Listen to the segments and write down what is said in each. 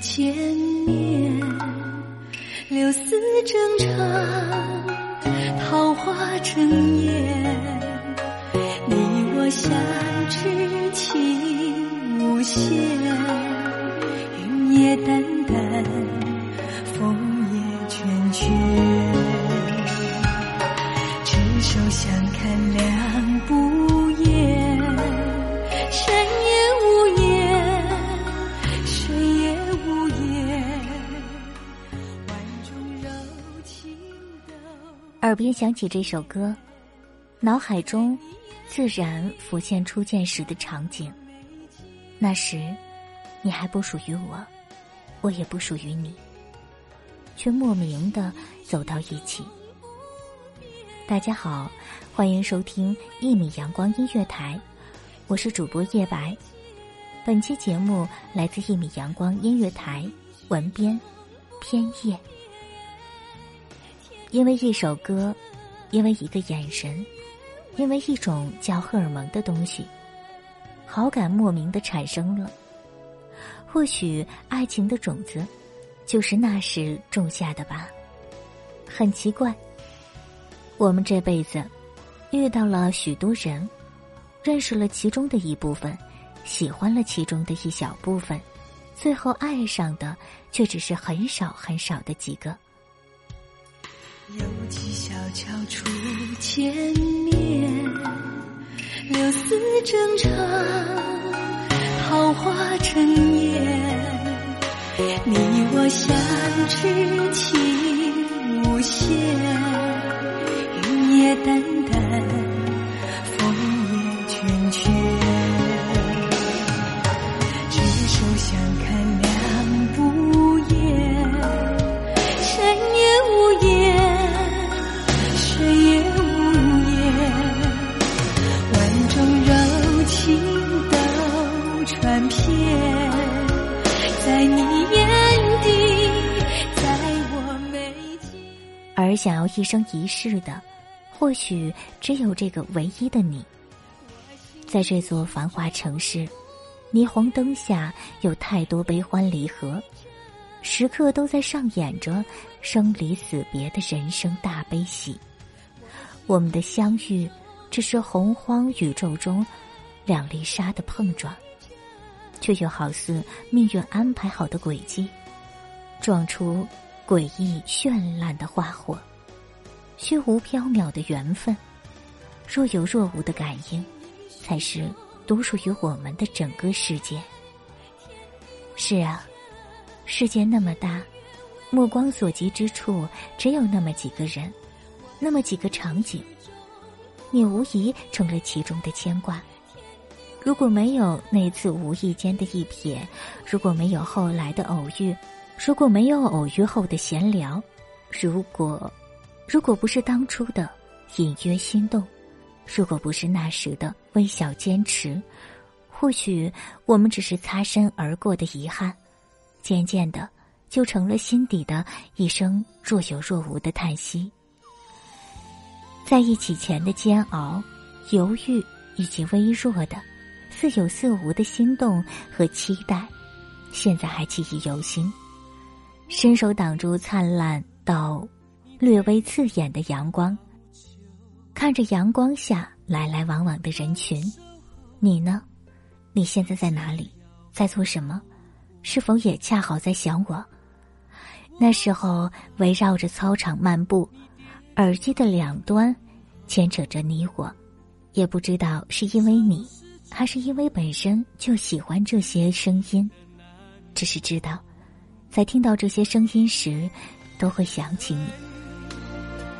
见面，柳丝正长，桃花争艳。你我相知情无限，云也淡淡，风也倦倦。边响起这首歌，脑海中自然浮现初见时的场景。那时，你还不属于我，我也不属于你，却莫名的走到一起。大家好，欢迎收听一米阳光音乐台，我是主播叶白。本期节目来自一米阳光音乐台，文编偏叶。因为一首歌，因为一个眼神，因为一种叫荷尔蒙的东西，好感莫名的产生了。或许爱情的种子，就是那时种下的吧。很奇怪，我们这辈子遇到了许多人，认识了其中的一部分，喜欢了其中的一小部分，最后爱上的却只是很少很少的几个。有几小桥初见面，柳丝正长，桃花争艳。你我相知情无限，想要一生一世的，或许只有这个唯一的你。在这座繁华城市，霓虹灯下有太多悲欢离合，时刻都在上演着生离死别的人生大悲喜。我们的相遇，只是洪荒宇宙中两粒沙的碰撞，却又好似命运安排好的轨迹，撞出诡异绚烂的花火。虚无缥缈的缘分，若有若无的感应，才是独属于我们的整个世界。是啊，世界那么大，目光所及之处只有那么几个人，那么几个场景，你无疑成了其中的牵挂。如果没有那次无意间的一瞥，如果没有后来的偶遇，如果没有偶遇后的闲聊，如果，如果不是当初的隐约心动，如果不是那时的微小坚持，或许我们只是擦身而过的遗憾，渐渐的就成了心底的一声若有若无的叹息。在一起前的煎熬、犹豫以及微弱的、似有似无的心动和期待，现在还记忆犹新。伸手挡住灿烂到略微刺眼的阳光，看着阳光下来来往往的人群，你呢？你现在在哪里？在做什么？是否也恰好在想我？那时候围绕着操场漫步，耳机的两端牵扯着你我，也不知道是因为你，还是因为本身就喜欢这些声音，只是知道。在听到这些声音时，都会想起你。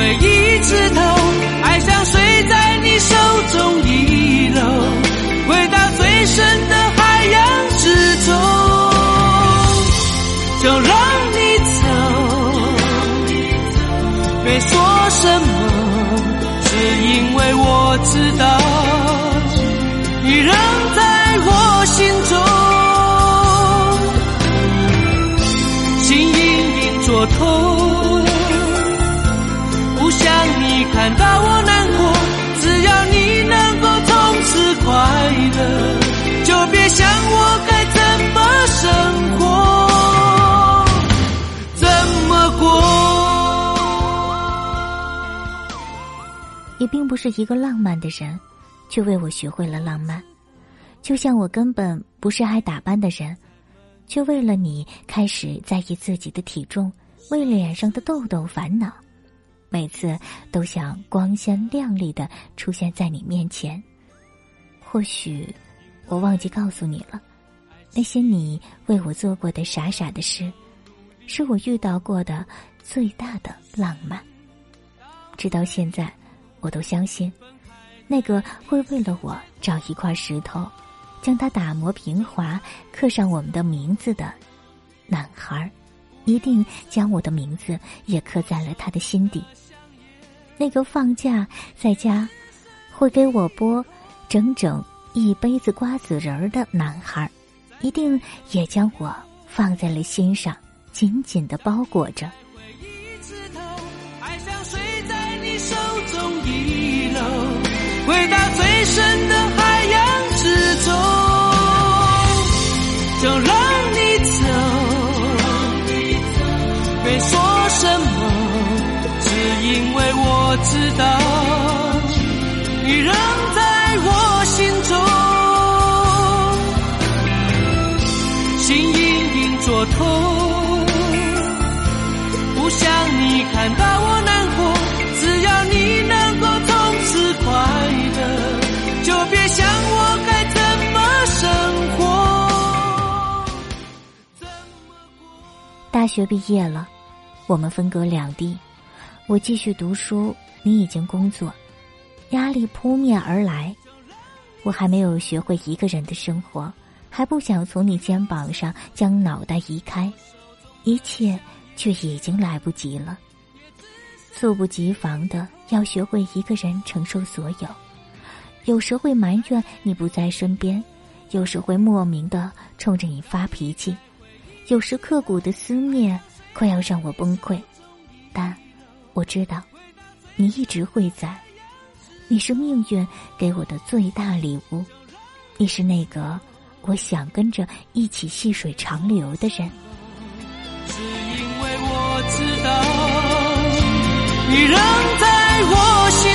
每一次痛，爱像睡在你手中遗漏，回到最深的。你并不是一个浪漫的人，却为我学会了浪漫；就像我根本不是爱打扮的人，却为了你开始在意自己的体重，为脸上的痘痘烦恼。每次都想光鲜亮丽的出现在你面前。或许我忘记告诉你了，那些你为我做过的傻傻的事，是我遇到过的最大的浪漫。直到现在。我都相信，那个会为了我找一块石头，将它打磨平滑，刻上我们的名字的男孩，一定将我的名字也刻在了他的心底。那个放假在家，会给我剥整整一杯子瓜子仁儿的男孩，一定也将我放在了心上，紧紧的包裹着。回到最深的海洋之中，就让你走，没说什么，只因为我知道，你仍在我心中，心隐隐作痛，不想你看到我大学毕业了，我们分隔两地。我继续读书，你已经工作，压力扑面而来。我还没有学会一个人的生活，还不想从你肩膀上将脑袋移开，一切却已经来不及了。猝不及防的要学会一个人承受所有，有时会埋怨你不在身边，有时会莫名的冲着你发脾气，有时刻骨的思念快要让我崩溃，但我知道，你一直会在，你是命运给我的最大礼物，你是那个我想跟着一起细水长流的人。只因为我知道。你仍在我，心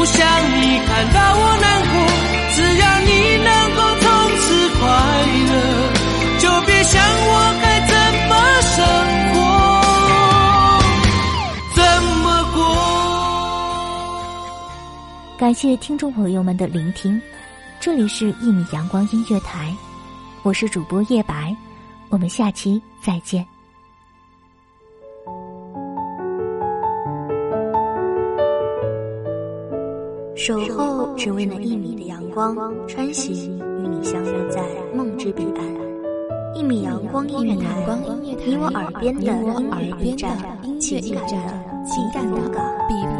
不想你看到我难过。只要你能够从此快乐，就别想我该怎么生活，怎么过。感谢听众朋友们的聆听，这里是一米阳光音乐台，我是主播叶白，我们下期再见。守候只为那一米的阳光，穿行与你相约在梦之彼岸。一米阳光音乐台，你我耳边的音乐驿站，情感的情感的避风港。